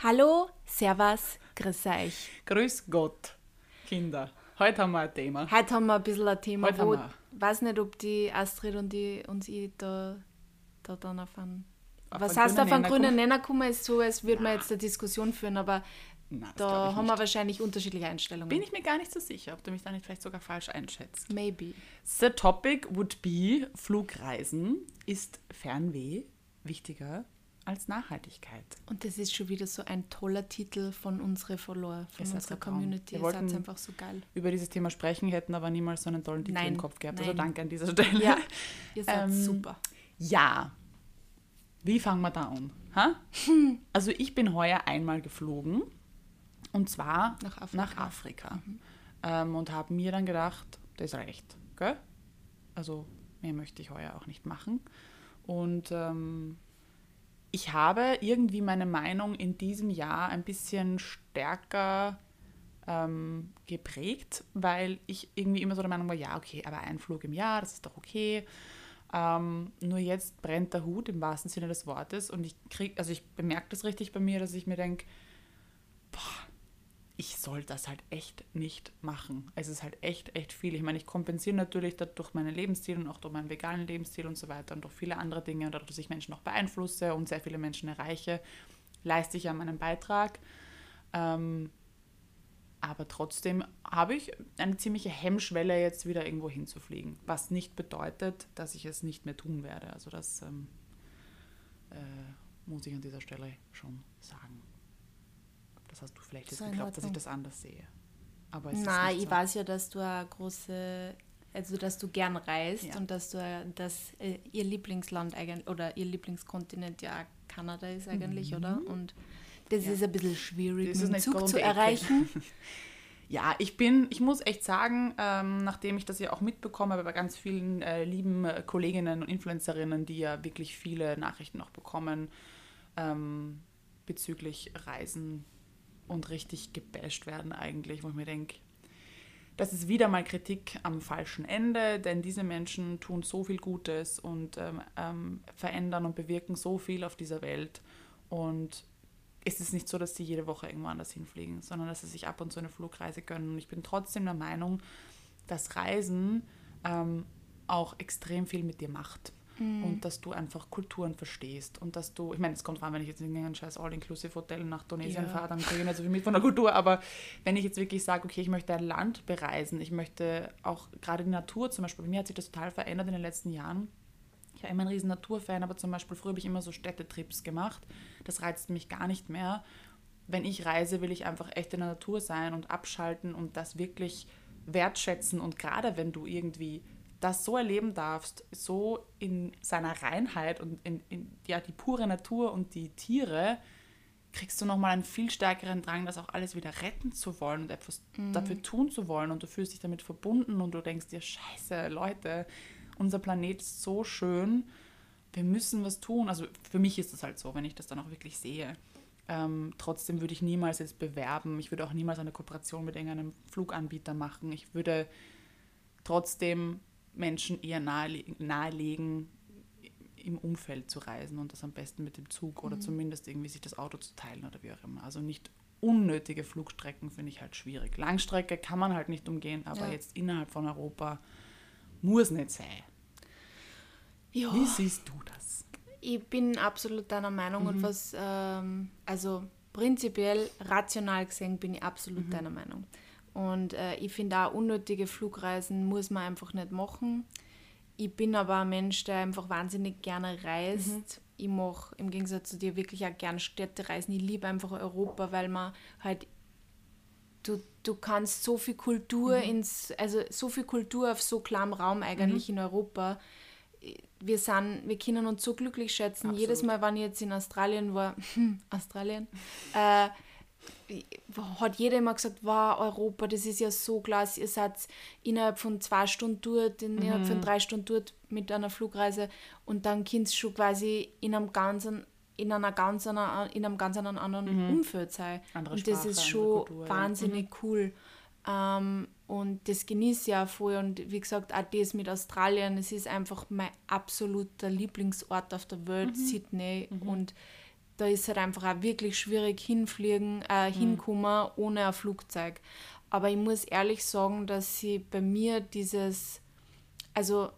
Hallo, Servus, grüß euch. Grüß Gott, Kinder. Heute haben wir ein Thema. Heute haben wir ein bisschen ein Thema, Heute wo haben ich weiß nicht, ob die Astrid und, die, und ich da, da dann auf einen. Auf Was einen heißt auf grünen einen grünen? Nenner kommen, ist so, als würde man jetzt eine Diskussion führen, aber Nein, da haben nicht. wir wahrscheinlich unterschiedliche Einstellungen. Bin ich mir gar nicht so sicher, ob du mich da nicht vielleicht sogar falsch einschätzt. Maybe. The topic would be Flugreisen. Ist Fernweh wichtiger als Nachhaltigkeit? Und das ist schon wieder so ein toller Titel von unseren Follower, von das unserer? Community. Wir wollten- einfach so geil. Über dieses Thema sprechen, hätten aber niemals so einen tollen Titel Nein, im Kopf gehabt. Also nein. danke an dieser Stelle. Ja, ihr seid Ähm, super. Ja. Wie fangen wir da an? Ha? Also ich bin heuer einmal geflogen und zwar Nach Afrika. Nach Afrika. Ähm, und habe mir dann gedacht, das reicht. Gell? Also mehr möchte ich heuer auch nicht machen. Und ähm, ich habe irgendwie meine Meinung in diesem Jahr ein bisschen stärker ähm, geprägt, weil ich irgendwie immer so der Meinung war, ja, okay, aber ein Flug im Jahr, das ist doch okay. Ähm, nur jetzt brennt der Hut im wahrsten Sinne des Wortes und ich krieg, also ich bemerke das richtig bei mir, dass ich mir denke, ich soll das halt echt nicht machen. Es ist halt echt, echt viel. Ich meine, ich kompensiere natürlich durch meinen Lebensstil und auch durch meinen veganen Lebensstil und so weiter und durch viele andere Dinge und dadurch, dass ich Menschen auch beeinflusse und sehr viele Menschen erreiche, leiste ich ja meinen Beitrag. Ähm, aber trotzdem habe ich eine ziemliche Hemmschwelle, jetzt wieder irgendwo hinzufliegen. Was nicht bedeutet, dass ich es nicht mehr tun werde. Also das ähm, äh, muss ich an dieser Stelle schon sagen. Das hast du vielleicht jetzt So geglaubt, dass ich das anders sehe. Aber es nicht ich so. weiß ja, dass du eine große, also dass du gern reist Ja. und dass du dass äh, ihr Lieblingsland eigentlich oder ihr Lieblingskontinent ja Kanada ist eigentlich, oder? Und das Mhm. Ja. ist ein bisschen schwierig, Das mit dem Zug zu erreichen. Ja, ich bin, ich muss echt sagen, ähm, nachdem ich das ja auch mitbekommen habe bei ganz vielen äh, lieben äh, Kolleginnen und Influencerinnen, die ja wirklich viele Nachrichten auch bekommen ähm, bezüglich Reisen und richtig gebasht werden eigentlich, wo ich mir denke, das ist wieder mal Kritik am falschen Ende, denn diese Menschen tun so viel Gutes und ähm, ähm, verändern und bewirken so viel auf dieser Welt. Und es ist nicht so, dass sie jede Woche irgendwo anders hinfliegen, sondern dass sie sich ab und zu eine Flugreise gönnen. Und ich bin trotzdem der Meinung, dass Reisen ähm, auch extrem viel mit dir macht. Und dass du einfach Kulturen verstehst. Und dass du, ich meine, es kommt dran, wenn ich jetzt in ein scheiß All-Inclusive-Hotel nach Tunesien Ja. fahre, dann kriege ich nicht so viel mit von der Kultur. Aber wenn ich jetzt wirklich sage, okay, ich möchte ein Land bereisen, ich möchte auch gerade die Natur zum Beispiel, bei mir hat sich das total verändert in den letzten Jahren. Ich war immer ein riesen Naturfan, aber zum Beispiel früher habe ich immer so Städtetrips gemacht. Das reizt mich gar nicht mehr. Wenn ich reise, will ich einfach echt in der Natur sein und abschalten und das wirklich wertschätzen. Und gerade wenn du irgendwie das so erleben darfst, so in seiner Reinheit und in, in ja, die pure Natur und die Tiere, kriegst du nochmal einen viel stärkeren Drang, das auch alles wieder retten zu wollen und etwas dafür tun zu wollen. Und du fühlst dich damit verbunden und du denkst dir, scheiße, Leute, unser Planet ist so schön, wir müssen was tun. Also für mich ist das halt so, wenn ich das dann auch wirklich sehe. Ähm, trotzdem würde ich niemals jetzt bewerben. Ich würde auch niemals eine Kooperation mit irgendeinem Fluganbieter machen. Ich würde trotzdem Menschen eher nahle nahelegen, im Umfeld zu reisen und das am besten mit dem Zug oder zumindest irgendwie sich das Auto zu teilen oder wie auch immer. Also nicht unnötige Flugstrecken finde ich halt schwierig. Langstrecke kann man halt nicht umgehen, aber Ja. jetzt innerhalb von Europa muss nicht sein. Ja. Wie siehst du das? Ich bin absolut deiner Meinung Mhm. und was, ähm, also prinzipiell, rational gesehen, bin ich absolut Mhm. deiner Meinung. Und äh, ich finde auch unnötige Flugreisen muss man einfach nicht machen. Ich bin aber ein Mensch, der einfach wahnsinnig gerne reist. Mhm. Ich mache im Gegensatz zu dir wirklich auch gerne Städtereisen. Ich liebe einfach Europa, weil man halt du, du kannst so viel Kultur Mhm. ins, also so viel Kultur auf so kleinem Raum eigentlich in Europa. Wir sind, wir können uns so glücklich schätzen. Absolut. Jedes Mal, wenn ich jetzt in Australien war, Australien, äh, hat jeder immer gesagt, wow, Europa, das ist ja so klasse, ihr seid innerhalb von zwei Stunden dort, innerhalb Mhm. von drei Stunden dort mit einer Flugreise und dann kannst du schon quasi in einem ganzen in einer ganz einer, in einem ganz anderen Umfeld sein. Mhm. Andere und das Sprache, ist schon Kultur, ja. Mhm. wahnsinnig cool. Ähm, und das genieße ich auch voll. Und wie gesagt, auch das mit Australien, es ist einfach mein absoluter Lieblingsort auf der Welt, Mhm. Sydney. Und da ist halt einfach auch wirklich schwierig hinfliegen, äh, hinkommen ohne ein Flugzeug. Aber ich muss ehrlich sagen, dass sie bei mir dieses, also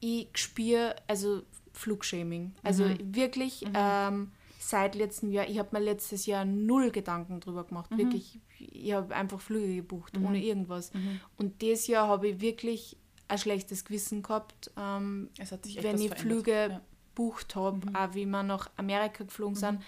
ich spüre, also Flugshaming. Also wirklich ähm, seit letztem Jahr, ich habe mir letztes Jahr null Gedanken drüber gemacht. Wirklich, ich habe einfach Flüge gebucht, ohne irgendwas. Und dieses Jahr habe ich wirklich ein schlechtes Gewissen gehabt, ähm, Es hat sich echt wenn ich verändert. Flüge Ja. Mhm. gebucht habe, auch wie wir nach Amerika geflogen sind.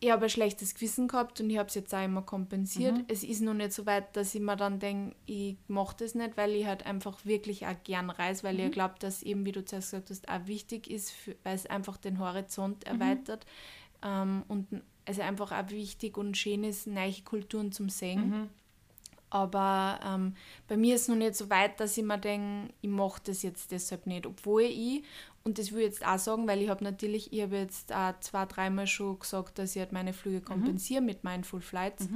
Ich habe ein schlechtes Gewissen gehabt und ich habe es jetzt auch immer kompensiert. Mhm. Es ist noch nicht so weit, dass ich mir dann denke, ich mache das nicht, weil ich halt einfach wirklich auch gern reise, weil Mhm. ich glaube, dass eben, wie du zuerst gesagt hast, auch wichtig ist, weil es einfach den Horizont Mhm. erweitert ähm, und es einfach auch wichtig und schön ist, neue Kulturen zum Sehen. Mhm. Aber ähm, bei mir ist es noch nicht so weit, dass ich mir denke, ich mache das jetzt deshalb nicht. Obwohl ich, und das will ich jetzt auch sagen, weil ich habe natürlich, ich habe jetzt auch zwei, dreimal schon gesagt, dass ich halt meine Flüge kompensiere mit Mindful Flights.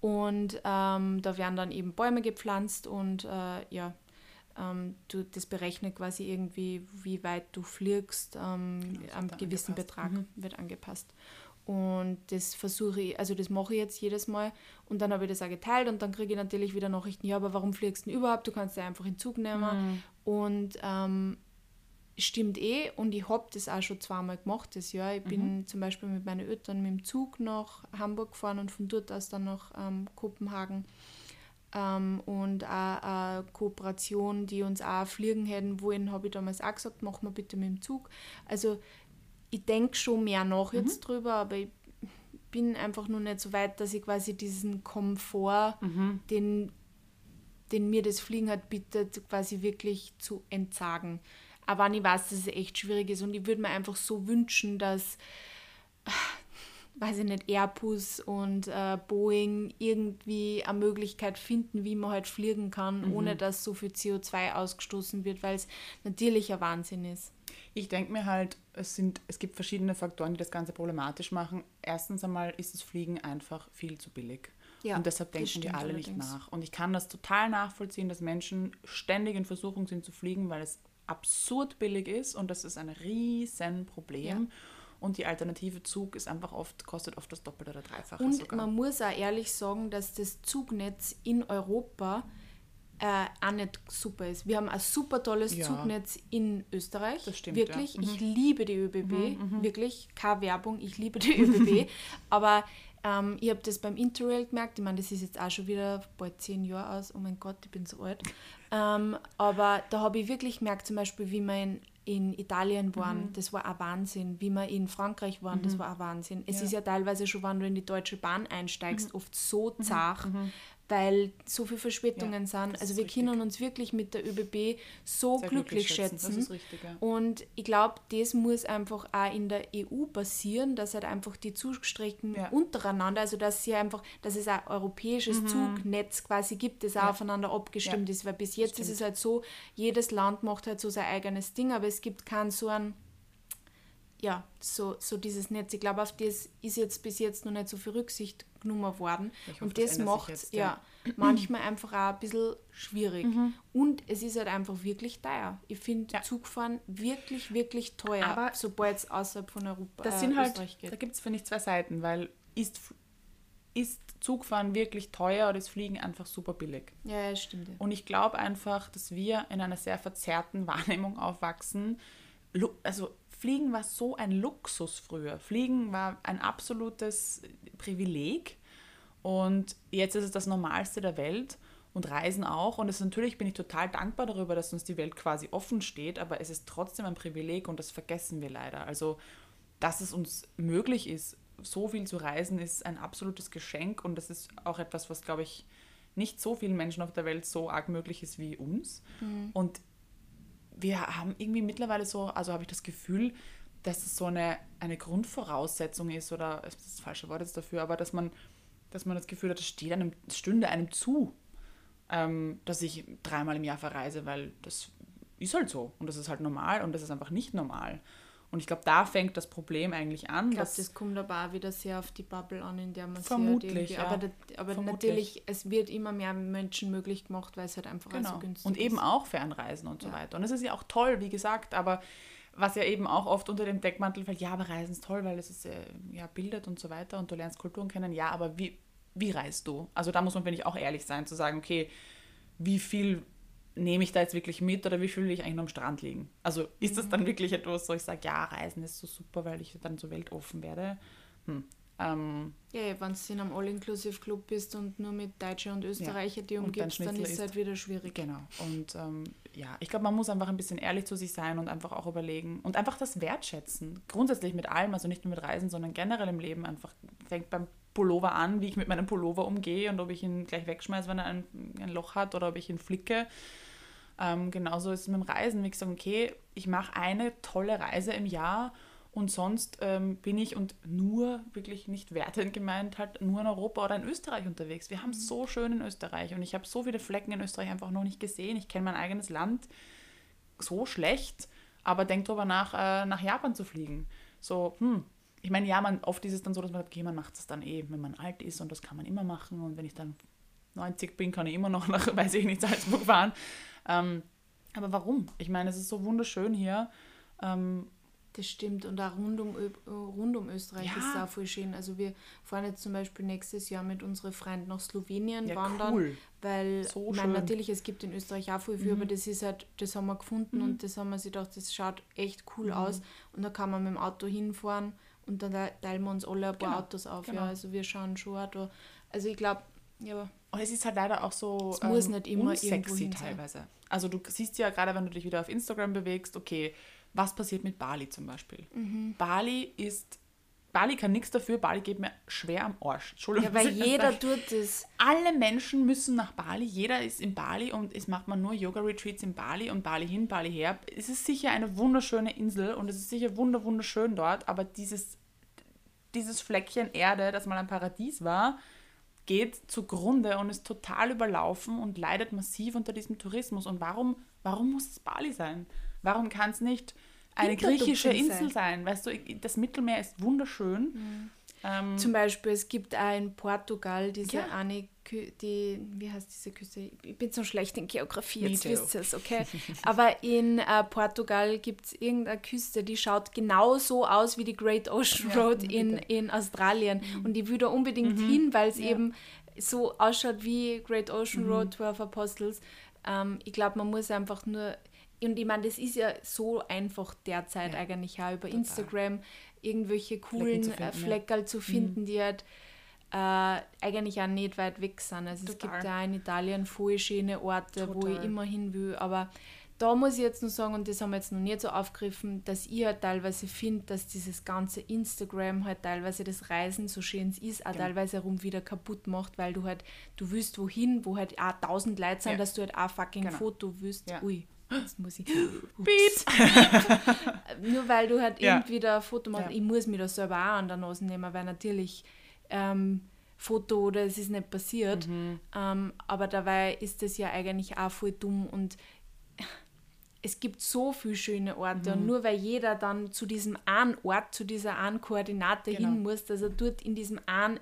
Und ähm, da werden dann eben Bäume gepflanzt und äh, ja, ähm, du, das berechnet quasi irgendwie, wie weit du fliegst. Ähm, das am gewissen angepasst. Betrag wird angepasst. Und das versuche ich, also das mache ich jetzt jedes Mal. Und dann habe ich das auch geteilt und dann kriege ich natürlich wieder Nachrichten, ja, aber warum fliegst du denn überhaupt? Du kannst ja einfach in Zug nehmen. Und ähm, stimmt eh und ich habe das auch schon zweimal gemacht das Jahr. Ich bin zum Beispiel mit meinen Eltern mit dem Zug nach Hamburg gefahren und von dort aus dann nach ähm, Kopenhagen. Ähm, und auch eine Kooperation, die uns auch fliegen hätten wollen, habe ich damals auch gesagt, mach mal bitte mit dem Zug. Also ich denke schon mehr nach jetzt drüber, aber ich bin einfach nur nicht so weit, dass ich quasi diesen Komfort, den, den mir das Fliegen hat bietet, quasi wirklich zu entsagen. Aber wenn ich weiß, dass es echt schwierig ist und ich würde mir einfach so wünschen, dass weiß ich nicht, Airbus und äh, Boeing irgendwie eine Möglichkeit finden, wie man halt fliegen kann, ohne dass so viel CO2 ausgestoßen wird, weil es natürlich ein Wahnsinn ist. Ich denke mir halt, es, sind, es gibt verschiedene Faktoren, die das Ganze problematisch machen. Erstens einmal ist das Fliegen einfach viel zu billig. Ja, und deshalb denken wir alle nicht allerdings. nach. Und ich kann das total nachvollziehen, dass Menschen ständig in Versuchung sind zu fliegen, weil es absurd billig ist und das ist ein riesen Problem. Ja. Und die alternative Zug ist einfach oft, kostet oft das Doppelte oder Dreifache Und sogar. man muss auch ehrlich sagen, dass das Zugnetz in Europa äh, auch nicht super ist. Wir haben ein super tolles Ja. Zugnetz in Österreich. Das stimmt, Wirklich. ja. Mhm. Ich liebe die ÖBB. Wirklich. Keine Werbung. Ich liebe die ÖBB. Aber ähm, ich habe das beim Interrail gemerkt. Ich meine, das ist jetzt auch schon wieder bald zehn Jahre aus. Oh mein Gott, ich bin so alt. Ähm, aber da habe ich wirklich gemerkt, zum Beispiel, wie wir in, Italien waren, Mhm. das war ein Wahnsinn. Wie wir in Frankreich waren, das war ein Wahnsinn. Es Ja. Mhm. ist ja teilweise schon, wenn du in die Deutsche Bahn einsteigst, oft so zart, weil so viele Verspätungen Ja, sind. Also ist wir richtig. können uns wirklich mit der ÖBB so Sehr glücklich, schätzen. schätzen. Das ist richtig, ja. Und ich glaube, das muss einfach auch in der EU passieren, dass halt einfach die Zugstrecken Ja. untereinander, also dass sie einfach, dass es ein europäisches Zugnetz quasi gibt, das auch Mhm. Aufeinander abgestimmt ist. Weil bis jetzt ist stimmt. es halt so, jedes Land macht halt so sein eigenes Ding, aber es gibt keinen so einen ja, so, so dieses Netz. Ich glaube, auf das ist jetzt bis jetzt noch nicht so viel Rücksicht genommen worden. Hoffe, und das das macht jetzt, ja. ja. Mhm. manchmal einfach auch ein bisschen schwierig. Und es ist halt einfach wirklich teuer. Ich finde Ja. Zugfahren wirklich, wirklich teuer, Aber sobald es außerhalb von Europa Das äh, sind halt, Österreich geht. da gibt es, finde ich, zwei Seiten, weil ist, ist Zugfahren wirklich teuer oder ist Fliegen einfach super billig? Ja, ja, stimmt. Und ich glaube einfach, dass wir in einer sehr verzerrten Wahrnehmung aufwachsen. Also Fliegen war so ein Luxus früher. Fliegen war ein absolutes Privileg und jetzt ist es das Normalste der Welt und Reisen auch. Und es natürlich bin ich total dankbar darüber, dass uns die Welt quasi offen steht, aber es ist trotzdem ein Privileg und das vergessen wir leider. Also, dass es uns möglich ist, so viel zu reisen, ist ein absolutes Geschenk und das ist auch etwas, was, glaube ich, nicht so vielen Menschen auf der Welt so arg möglich ist wie uns. Und wir haben irgendwie mittlerweile so, also habe ich das Gefühl, dass es so eine, eine Grundvoraussetzung ist, oder das ist das falsche Wort jetzt dafür, aber dass man, dass man das Gefühl hat, es steht einem, stünde einem zu, ähm, dass ich dreimal im Jahr verreise, weil das ist halt so und das ist halt normal und das ist einfach nicht normal. Und ich glaube, da fängt das Problem eigentlich an. Ich glaube, das kommt aber auch wieder sehr auf die Bubble an, in der man Vermutlich, sich ja. halt aber, das, aber Vermutlich. natürlich, es wird immer mehr Menschen möglich gemacht, weil es halt einfach Genau. so günstig und eben ist. auch Fernreisen und so Ja. weiter. Und das ist ja auch toll, wie gesagt, aber was ja eben auch oft unter dem Deckmantel fällt, ja, aber Reisen ist toll, weil es ist, äh, ja, bildet und so weiter und du lernst Kulturen kennen. Ja, aber wie, wie reist du? Also da muss man, finde ich, auch ehrlich sein, zu sagen, okay, wie viel nehme ich da jetzt wirklich mit oder wie viel will ich eigentlich nur am Strand liegen? Also ist das dann wirklich etwas, wo ich sage, ja, Reisen ist so super, weil ich dann so weltoffen werde? Hm. Ähm, ja, wenn du in einem All-Inclusive-Club bist und nur mit Deutsche und Österreicher ja, die umgibst, dann ist es halt wieder schwierig. Genau. Und ähm, ja, ich glaube, man muss einfach ein bisschen ehrlich zu sich sein und einfach auch überlegen und einfach das wertschätzen. Grundsätzlich mit allem, also nicht nur mit Reisen, sondern generell im Leben einfach. Fängt beim Pullover an, wie ich mit meinem Pullover umgehe und ob ich ihn gleich wegschmeiße, wenn er ein, ein Loch hat oder ob ich ihn flicke. Ähm, genauso ist es mit dem Reisen. Wie gesagt, okay, ich mache eine tolle Reise im Jahr und sonst ähm, bin ich und nur, wirklich nicht wertend gemeint, halt nur in Europa oder in Österreich unterwegs. Wir haben es so schön in Österreich und ich habe so viele Flecken in Österreich einfach noch nicht gesehen. Ich kenne mein eigenes Land so schlecht, aber denke darüber nach, äh, nach Japan zu fliegen. So, hm, ich meine, ja, man, oft ist es dann so, dass man sagt, okay, man macht es dann eh, wenn man alt ist und das kann man immer machen und wenn ich dann 90 bin, kann ich immer noch nach, weiß ich nicht, Salzburg fahren. Ähm, aber warum? Ich meine, es ist so wunderschön hier. Ähm, das stimmt. Und auch rund um, rund um Österreich ja. ist es auch voll schön. Also wir fahren jetzt zum Beispiel nächstes Jahr mit unseren Freunden nach Slowenien ja, wandern. Cool. Weil, so ich meine, natürlich, es gibt in Österreich auch viel, mhm. aber das ist halt, das haben wir gefunden mhm. und das haben wir sich gedacht, das schaut echt cool mhm. aus. Und da kann man mit dem Auto hinfahren und dann teilen wir uns alle ein paar genau. Autos auf. Genau. Ja, also wir schauen schon auch da. Also ich glaube, ja. Und es ist halt leider auch so es muss ähm, nicht immer sexy teilweise. Also du siehst ja gerade, wenn du dich wieder auf Instagram bewegst, okay, was passiert mit Bali zum Beispiel? Mhm. Bali ist Bali kann nichts dafür, Bali geht mir schwer am Arsch. Entschuldigung. Ja, weil jeder tut das. Alle Menschen müssen nach Bali, jeder ist in Bali und es macht man nur Yoga-Retreats in Bali und Bali hin, Bali her. Es ist sicher eine wunderschöne Insel und es ist sicher wunder wunderschön dort, aber dieses, dieses Fleckchen Erde, das mal ein Paradies war, geht zugrunde und ist total überlaufen und leidet massiv unter diesem Tourismus. Und warum, warum muss es Bali sein? Warum kann es nicht eine griechische Insel sein? Weißt du, das Mittelmeer ist wunderschön. Mhm. Ähm, Zum Beispiel, es gibt auch in Portugal diese ja. eine, die, wie heißt diese Küste? Ich bin so schlecht in Geografie, jetzt wisst ihr es, okay? Aber in äh, Portugal gibt es irgendeine Küste, die schaut genau so aus wie die Great Ocean Road ja, in, in Australien. Mhm. Und ich würde unbedingt mhm. hin, weil es ja. eben so ausschaut wie Great Ocean mhm. Road, 12 Apostles. Ähm, ich glaube, man muss einfach nur und ich meine, das ist ja so einfach derzeit ja, eigentlich auch über total. Instagram irgendwelche coolen Flecken zu finden, Fleckerl ja. zu finden mhm. die halt äh, eigentlich auch nicht weit weg sind. Also total. es gibt ja in Italien voll schöne Orte, total. wo ich immer hin will, aber da muss ich jetzt nur sagen, und das haben wir jetzt noch nicht so aufgegriffen, dass ich halt teilweise finde, dass dieses ganze Instagram halt teilweise das Reisen, so schön es ist, auch genau. teilweise herum wieder kaputt macht, weil du halt, du willst wohin, wo halt auch tausend Leute sind, ja. dass du halt auch fucking genau. Foto willst. Ja. Ui, Jetzt muss ich. Beat! Nur weil du halt ja. irgendwie da ein Foto machst. Ja. Ich muss mir das selber auch an der Nase nehmen, weil natürlich ähm, Foto oder es ist nicht passiert. Mhm. Ähm, aber dabei ist das ja eigentlich auch voll dumm und es gibt so viele schöne Orte mhm. und nur weil jeder dann zu diesem einen Ort, zu dieser einen Koordinate genau. hin muss, dass er dort in diesem einen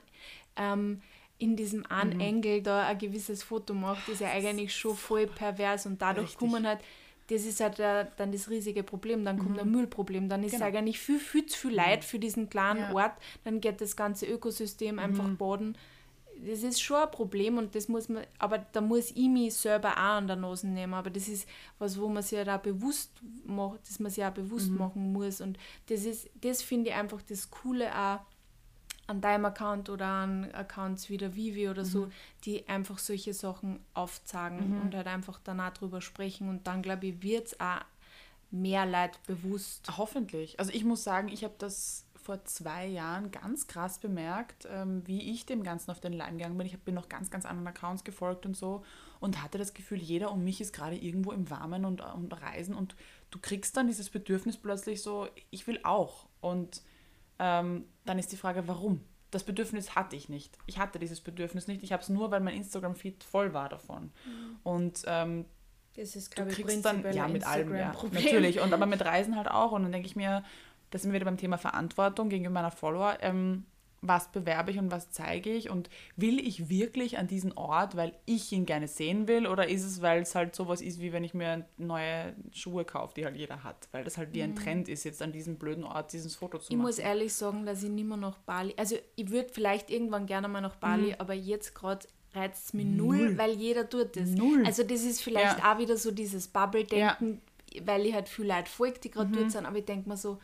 ähm, in diesem einen mhm. Engel da ein gewisses Foto macht, ist ja eigentlich schon voll pervers und dadurch kommen halt, das ist halt der, dann das riesige Problem, dann kommt mhm. ein Müllproblem, dann ist genau. eigentlich viel, viel zu viel Leid mhm. für diesen kleinen ja. Ort, dann geht das ganze Ökosystem einfach mhm. baden. Das ist schon ein Problem und das muss man, aber da muss ich mich selber auch an der Nase nehmen, aber das ist was, wo man sich ja halt auch bewusst macht, dass man sich auch bewusst mhm. machen muss und das ist, das finde ich einfach das Coole auch an deinem Account oder an Accounts wie der Vivi oder so, mhm. die einfach solche Sachen aufzeigen mhm. und halt einfach danach drüber sprechen und dann glaube ich, wird es auch mehr Leid bewusst. Hoffentlich. Also ich muss sagen, ich habe das vor zwei Jahren ganz krass bemerkt, ähm, wie ich dem Ganzen auf den Leim gegangen bin. Ich bin noch ganz, ganz anderen Accounts gefolgt und so und hatte das Gefühl, jeder um mich ist gerade irgendwo im Warmen und, und Reisen und du kriegst dann dieses Bedürfnis plötzlich so, ich will auch. Und ähm, dann ist die Frage, warum? Das Bedürfnis hatte ich nicht. Ich hatte dieses Bedürfnis nicht. Ich habe es nur, weil mein Instagram-Feed voll war davon. Mhm. Und ähm, das ist, du kriegst dann, ja, mit allem, ja, natürlich. Und aber mit Reisen halt auch. Und dann denke ich mir, da sind wir wieder beim Thema Verantwortung gegenüber meiner Follower. Ähm, was bewerbe ich und was zeige ich und will ich wirklich an diesen Ort, weil ich ihn gerne sehen will oder ist es, weil es halt sowas ist, wie wenn ich mir neue Schuhe kaufe, die halt jeder hat, weil das halt wie ein mhm. Trend ist, jetzt an diesem blöden Ort dieses Foto zu machen. Ich muss ehrlich sagen, dass ich nicht mehr nach Bali, also ich würde vielleicht irgendwann gerne mal nach Bali, mhm. aber jetzt gerade reizt es mich null, null, weil jeder tut das. Null. Also das ist vielleicht ja. auch wieder so dieses Bubble-Denken, ja. weil ich halt viel Leute folge, die gerade mhm. dort sind, aber ich denke mir so,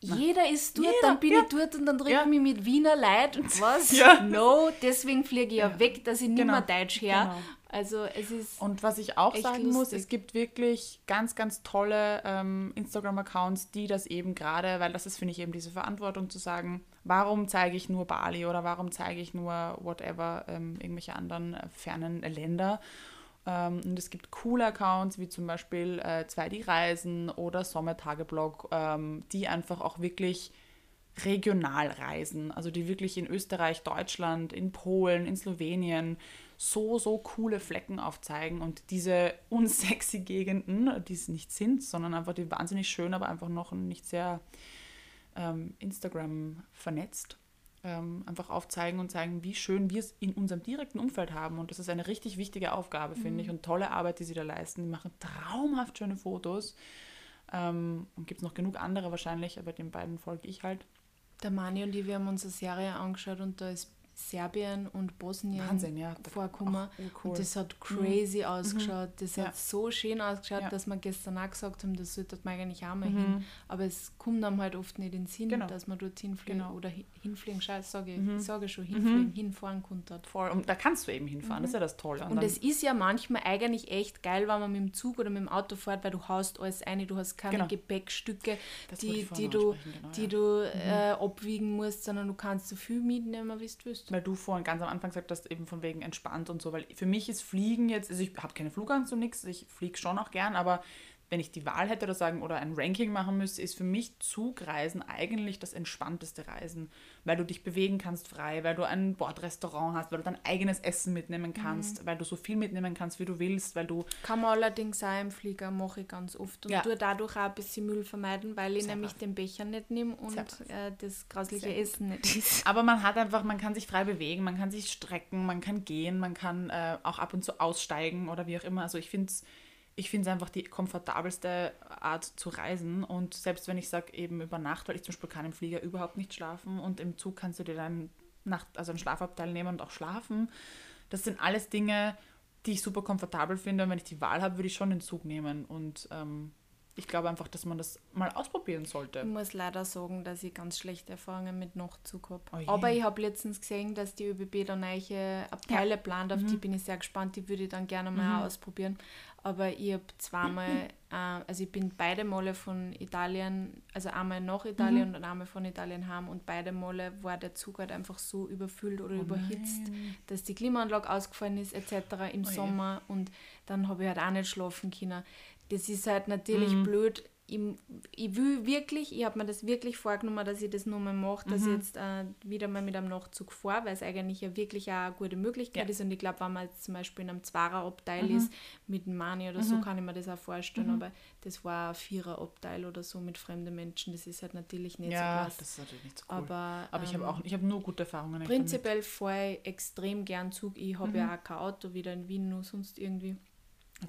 jeder ist dort, Jeder, dann bin ja. ich dort und dann treffe ich mich mit Wiener Leuten. Was? Ja. No, deswegen fliege ich ja, weg, dass ich nicht genau. mehr Deutsch her. Genau. Also es ist. Und was ich auch sagen lustig. muss, es gibt wirklich ganz, ganz tolle ähm, Instagram-Accounts, die das eben gerade, weil das ist, finde ich, eben diese Verantwortung zu sagen, warum zeige ich nur Bali oder warum zeige ich nur whatever, ähm, irgendwelche anderen äh, fernen Länder. Ähm, und es gibt coole Accounts, wie zum Beispiel äh, 2D Reisen oder Sommertageblog, ähm, die einfach auch wirklich regional reisen. Also die wirklich in Österreich, Deutschland, in Polen, in Slowenien so, so coole Flecken aufzeigen und diese unsexy Gegenden, die es nicht sind, sondern einfach die wahnsinnig schön, aber einfach noch nicht sehr ähm, Instagram vernetzt ähm, einfach aufzeigen und zeigen, wie schön wir es in unserem direkten Umfeld haben. Und das ist eine richtig wichtige Aufgabe, finde mhm. ich, und tolle Arbeit, die sie da leisten. Die machen traumhaft schöne Fotos. Ähm, und gibt es noch genug andere wahrscheinlich, aber den beiden folge ich halt. Der Mani und ich, wir haben uns eine Serie angeschaut und da ist Serbien und Bosnien Wahnsinn, ja. vorkommen. Cool. Und das hat mhm. crazy mhm. ausgeschaut. Das ja. hat so schön ausgeschaut, ja. dass wir gestern auch gesagt haben, das sollte man eigentlich auch mal mhm. hin. Aber es kommt einem halt oft nicht in den Sinn, genau. dass man dort hinfliegen genau. oder hinfliegen, scheiße, sage ich, mhm. sage schon, hinfliegen, mhm. hinfahren konnte. Voll. Und da kannst du eben hinfahren, das ist ja das Tolle. Und, es ist ja manchmal eigentlich echt geil, wenn man mit dem Zug oder mit dem Auto fährt, weil du haust alles ein, du hast keine genau. Gepäckstücke, das die, die du, genau, die du äh, abwiegen musst, sondern du kannst so viel mitnehmen, wie du willst weil du vorhin ganz am Anfang gesagt hast, eben von wegen entspannt und so, weil für mich ist Fliegen jetzt, also ich habe keine Flugangst und nichts, ich fliege schon auch gern, aber wenn ich die Wahl hätte oder sagen oder ein Ranking machen müsste, ist für mich Zugreisen eigentlich das entspannteste Reisen, weil du dich bewegen kannst frei, weil du ein Bordrestaurant hast, weil du dein eigenes Essen mitnehmen kannst, mhm. weil du so viel mitnehmen kannst, wie du willst, weil du kann man allerdings auch im Flieger mache ich ganz oft und ja. tue dadurch auch ein bisschen Müll vermeiden, weil ich Sehr nämlich brav. den Becher nicht nehme und äh, das grausliche Essen nicht ist. Aber man hat einfach, man kann sich frei bewegen, man kann sich strecken, man kann gehen, man kann äh, auch ab und zu aussteigen oder wie auch immer. Also ich finde es ich finde es einfach die komfortabelste Art zu reisen. Und selbst wenn ich sage, eben über Nacht, weil ich zum Beispiel kann im Flieger überhaupt nicht schlafen und im Zug kannst du dir dann Nacht, also einen Schlafabteil nehmen und auch schlafen. Das sind alles Dinge, die ich super komfortabel finde. Und wenn ich die Wahl habe, würde ich schon den Zug nehmen. Und ähm, ich glaube einfach, dass man das mal ausprobieren sollte. Ich muss leider sagen, dass ich ganz schlechte Erfahrungen mit Nachtzug habe. Oh Aber ich habe letztens gesehen, dass die ÖBB da neue Abteile ja. plant. Auf mhm. die bin ich sehr gespannt. Die würde ich dann gerne mal mhm. ausprobieren. Aber ich habe zweimal, äh, also ich bin beide Male von Italien, also einmal nach Italien mhm. und einmal von Italien heim und beide Male war der Zug halt einfach so überfüllt oder oh überhitzt, nein. dass die Klimaanlage ausgefallen ist etc. im oh Sommer je. und dann habe ich halt auch nicht schlafen können das ist halt natürlich mhm. blöd. Ich, ich will wirklich, ich habe mir das wirklich vorgenommen, dass ich das nochmal mache, dass mhm. ich jetzt äh, wieder mal mit einem Nachzug fahre, weil es eigentlich ja wirklich auch eine gute Möglichkeit ja. ist. Und ich glaube, wenn man jetzt zum Beispiel in einem Zwarer-Abteil mhm. ist, mit einem Mani oder so, mhm. kann ich mir das auch vorstellen. Mhm. Aber das war ein Vierer-Abteil oder so mit fremden Menschen. Das ist halt natürlich nicht ja, so klasse. das ist natürlich nicht so cool. Aber, aber ich habe ähm, auch ich hab nur gute Erfahrungen. Prinzipiell fahre ich extrem gern Zug. Ich habe ja mhm. auch kein Auto, wieder in Wien, nur sonst irgendwie.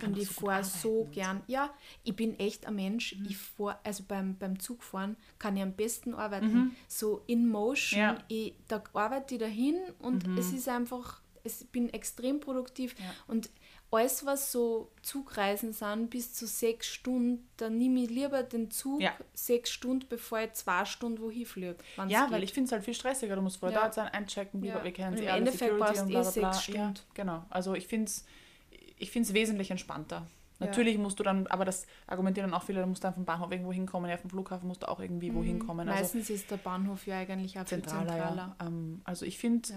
Und ich fahre so gern. Ja, ich bin echt ein Mensch. Mhm. Ich fahr, also beim, beim Zugfahren kann ich am besten arbeiten. Mhm. So in Motion. Ja. Ich, da arbeite ich dahin und mhm. es ist einfach, ich bin extrem produktiv. Ja. Und alles, was so Zugreisen sind, bis zu sechs Stunden, dann nehme ich lieber den Zug ja. sechs Stunden, bevor ich zwei Stunden wohin fliege. Ja, weil ich finde es halt viel stressiger. Du musst vorher ja. dort sein, einchecken, ja. wir kennen sie Im Endeffekt brauchst du eh sechs Stunden. Ja, genau. Also ich finde es ich finde es wesentlich entspannter. Natürlich ja. musst du dann, aber das argumentieren dann auch viele, du musst dann vom Bahnhof irgendwo hinkommen, ja, vom Flughafen musst du auch irgendwie mhm. wohin kommen. Also Meistens ist der Bahnhof ja eigentlich auch zentraler. zentraler. Ja. Ähm, also ich finde,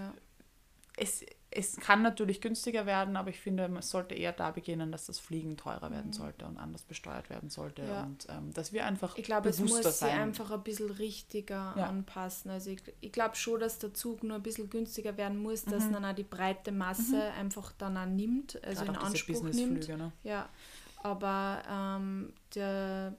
es, es kann natürlich günstiger werden, aber ich finde, es sollte eher da beginnen, dass das Fliegen teurer werden mhm. sollte und anders besteuert werden sollte. Ja. Und ähm, dass wir einfach. Ich glaube, es muss sich einfach ein bisschen richtiger ja. anpassen. Also ich, ich glaube schon, dass der Zug nur ein bisschen günstiger werden muss, dass mhm. dann auch die breite Masse mhm. einfach dann auch nimmt, also Gerade in Anspruch nimmt. Ne? Ja. Aber ähm, der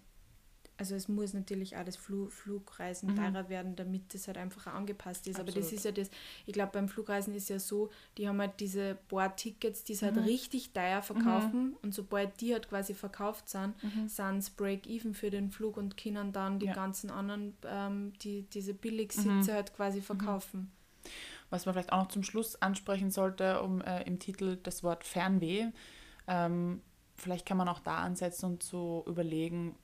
also es muss natürlich auch das Flu Flugreisen Mhm. teurer werden, damit das halt einfach auch angepasst ist. Aber das Absolut. ist ja das, ich glaube beim Flugreisen ist ja so, die haben halt diese Board-Tickets, die sie Mhm. halt richtig teuer verkaufen und sobald die halt quasi verkauft sind, sind es Break-Even für den Flug und können dann die Mhm. Ja. ganzen anderen, ähm, die, diese Billigsitze halt quasi verkaufen. Was man vielleicht auch noch zum Schluss ansprechen sollte, um äh, im Titel das Wort Fernweh. Ähm, vielleicht kann man auch da ansetzen und so überlegen,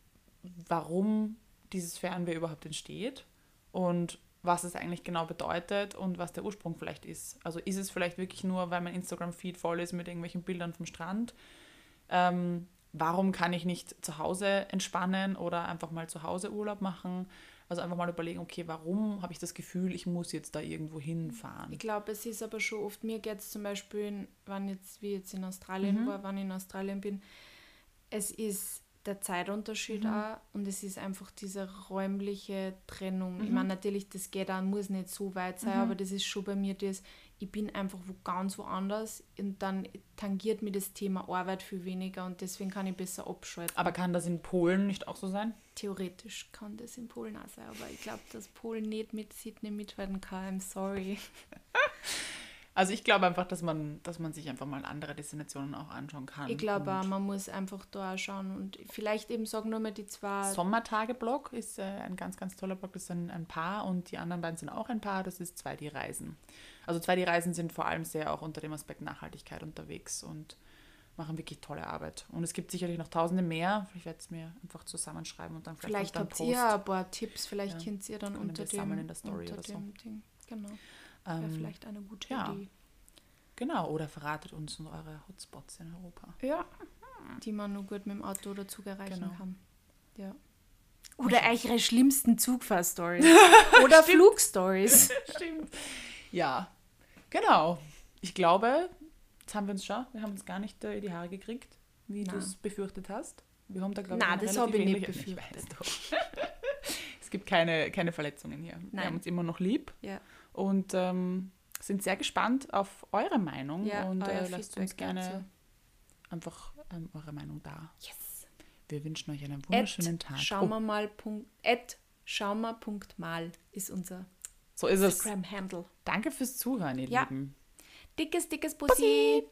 warum dieses Fernweh überhaupt entsteht und was es eigentlich genau bedeutet und was der Ursprung vielleicht ist. Also ist es vielleicht wirklich nur, weil mein Instagram-Feed voll ist mit irgendwelchen Bildern vom Strand? Ähm, warum kann ich nicht zu Hause entspannen oder einfach mal zu Hause Urlaub machen? Also einfach mal überlegen, okay, warum habe ich das Gefühl, ich muss jetzt da irgendwo hinfahren? Ich glaube, es ist aber schon oft, mir geht es zum Beispiel, wann jetzt, wie jetzt in Australien Mhm. war, wann ich in Australien bin, es ist der Zeitunterschied Mhm. auch und es ist einfach diese räumliche Trennung. Ich Mhm. meine, natürlich, das geht auch, muss nicht so weit sein, aber das ist schon bei mir das, ich bin einfach wo ganz woanders und dann tangiert mir das Thema Arbeit viel weniger und deswegen kann ich besser abschalten. Aber kann das in Polen nicht auch so sein? Theoretisch kann das in Polen auch sein, aber ich glaube, dass Polen nicht mit Sydney mithalten kann. I'm sorry. Also ich glaube einfach, dass man, dass man sich einfach mal andere Destinationen auch anschauen kann. Ich glaube auch, man muss einfach da schauen und vielleicht eben sagen nur mal die zwei. Sommertage-Blog ist äh, ein ganz, ganz toller Blog. Das ist ein, Paar und die anderen beiden sind auch ein Paar. Das ist 2D-Reisen. Also 2D-Reisen sind vor allem sehr auch unter dem Aspekt Nachhaltigkeit unterwegs und machen wirklich tolle Arbeit. Und es gibt sicherlich noch tausende mehr. Ich werde es mir einfach zusammenschreiben und dann vielleicht, Vielleicht habt ihr ein paar Tipps, vielleicht Ja, könnt ihr dann unter dem, in der Story unter oder so. dem Ding. Genau. Wäre Ähm, vielleicht eine gute ja. Idee. Genau, oder verratet uns eure Hotspots in Europa. Ja. Die man nur gut mit dem Auto oder Zug erreichen Genau. kann. Ja. Oder eure schlimmsten Zugfahrstories. oder Flugstories. Stimmt. Ja, genau. Ich glaube, jetzt haben wir uns schon, wir haben uns gar nicht äh, in die Haare gekriegt, wie du es befürchtet hast. Wir haben da, glaube Na, ich, das relativ hab ich nicht befürchtet. weiß doch. es gibt keine, keine Verletzungen hier. Wir Nein. haben uns immer noch lieb ja. Und ähm, sind sehr gespannt auf eure Meinung Ja, und äh, lasst uns gerne dazu. einfach ähm, eure Meinung da. Yes. Wir wünschen euch einen wunderschönen At Tag. Schauen Oh, wir mal. Punkt, at schaumer.mal ist unser so ist es. Instagram-Handle. Danke fürs Zuhören, ihr Ja. Lieben. Dickes, dickes Bussi.